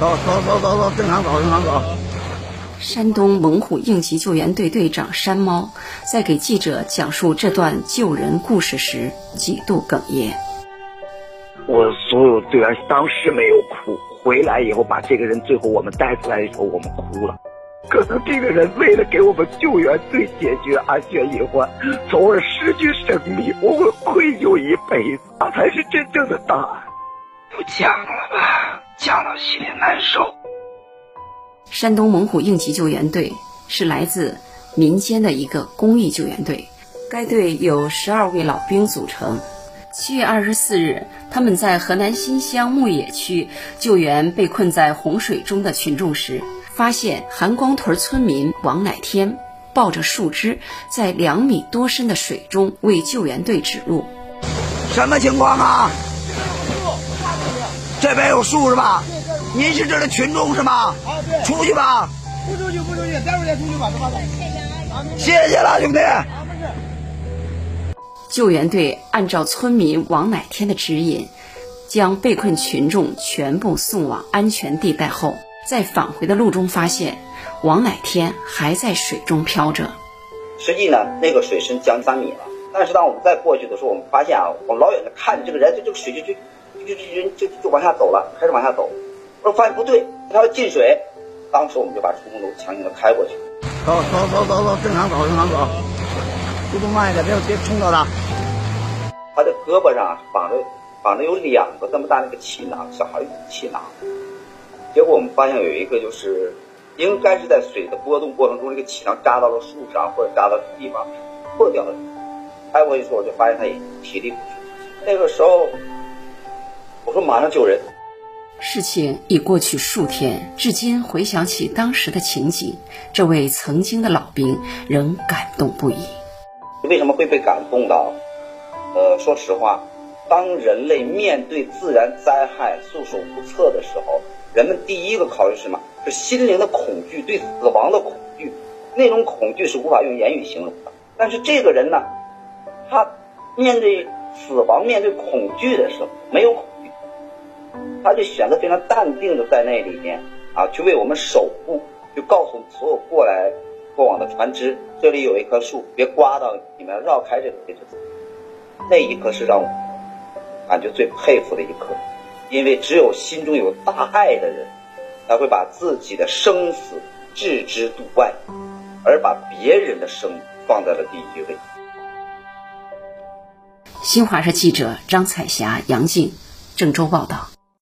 走走走走走，正常走，正常走。山东猛虎应急救援队队长山猫在给记者讲述这段救人故事时，几度哽咽。我所有队员当时没有哭，回来以后把这个人最后我们带出来的时候，我们哭了。可能这个人为了给我们救援队解决安全隐患，从而失去生命，我会愧疚一辈子。那才是真正的大爱。不讲了吧，讲到心里难受。山东猛虎应急救援队是来自民间的一个公益救援队，该队有十二位老兵组成。七月二十四日，他们在河南新乡牧野区救援被困在洪水中的群众时，发现韩光屯村民王乃天抱着树枝在两米多深的水中为救援队指路。什么情况啊？这边有树是吧？您是这儿的群众是吗？出去吧。不出去，不出去，待会儿再出去吧，走吧走。谢谢了，兄弟。救援队按照村民王乃天的指引，将被困群众全部送往安全地带后，在返回的路中发现王乃天还在水中漂着。实际呢，那个水深将近三米了。但是当我们再过去的时候，我们发现啊，我们老远的看着这个人，就这个水就就就就人就就往下走了，开始往下走。我说发现不对，他要进水。当时我们就把出风头强行的开过去。走走走走走，正常走，正常走，速度慢一点，别别冲到他。他的胳膊上绑着绑着有两个这么大那个气囊，小孩用气囊。结果我们发现有一个就是应该是在水的波动过程中，这个气囊扎到了树上或者扎到地方破掉了。开过去之后，我就发现他已体力不支。那个时候，马上救人。事情已过去数天，至今回想起当时的情景，这位曾经的老兵仍感动不已。为什么会被感动到？呃，说实话，当人类面对自然灾害束手无策的时候，人们第一个考虑是什么？是心灵的恐惧，对死亡的恐惧。那种恐惧是无法用言语形容的。但是这个人呢，他面对死亡、面对恐惧的时候，没有。他就选择非常淡定的在那里面啊，去为我们守护，就告诉所有过来过往的船只，这里有一棵树，别刮到你们要，绕开这个位置走。那一刻是让我感觉最佩服的一刻，因为只有心中有大爱的人，才会把自己的生死置之度外，而把别人的生放在了第一位。新华社记者张彩霞、杨静，郑州报道。